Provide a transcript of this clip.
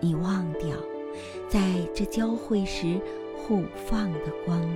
你忘掉，在这交汇时互放的光。